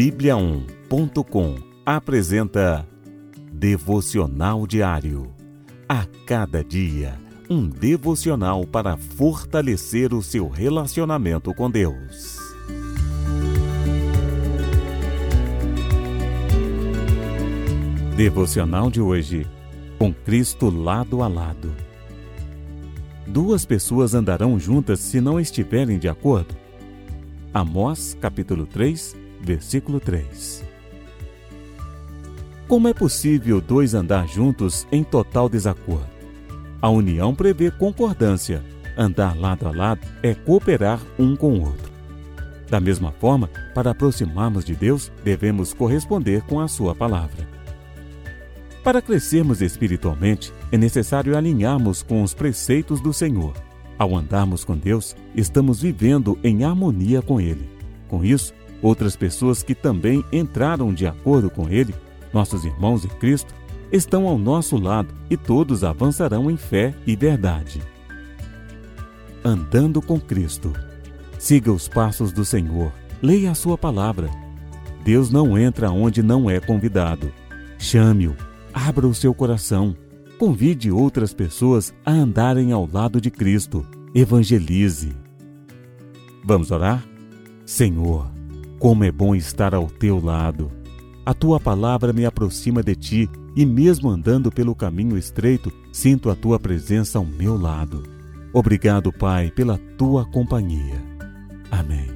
Bíblia1.com apresenta Devocional Diário. A cada dia, um devocional para fortalecer o seu relacionamento com Deus. Devocional de hoje. Com Cristo lado a lado. Duas pessoas andarão juntas se não estiverem de acordo. Amós, capítulo 3, versículo 3. Como é possível dois andar juntos em total desacordo? A união prevê concordância. Andar lado a lado é cooperar um com o outro. Da mesma forma, para aproximarmos de Deus, devemos corresponder com a Sua palavra. Para crescermos espiritualmente, é necessário alinharmos com os preceitos do Senhor. Ao andarmos com Deus, estamos vivendo em harmonia com Ele. Com isso, outras pessoas que também entraram de acordo com Ele, nossos irmãos em Cristo, estão ao nosso lado e todos avançarão em fé e verdade. Andando com Cristo. Siga os passos do Senhor. Leia a sua palavra. Deus não entra onde não é convidado. Chame-o. Abra o seu coração Convide outras pessoas a andarem ao lado de Cristo. Evangelize. Vamos orar? Senhor, como é bom estar ao teu lado. A tua palavra me aproxima de ti e, mesmo andando pelo caminho estreito, sinto a tua presença ao meu lado. Obrigado, Pai, pela tua companhia. Amém.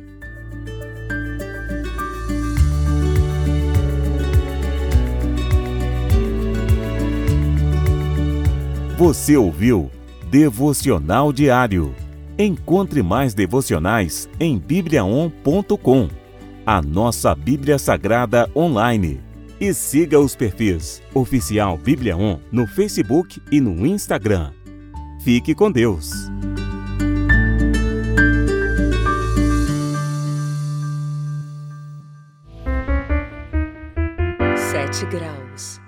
Você ouviu Devocional Diário. Encontre mais devocionais em bibliaon.com, a nossa Bíblia Sagrada online. E siga os perfis Oficial Bíblia On no Facebook e no Instagram. Fique com Deus. Sete graus.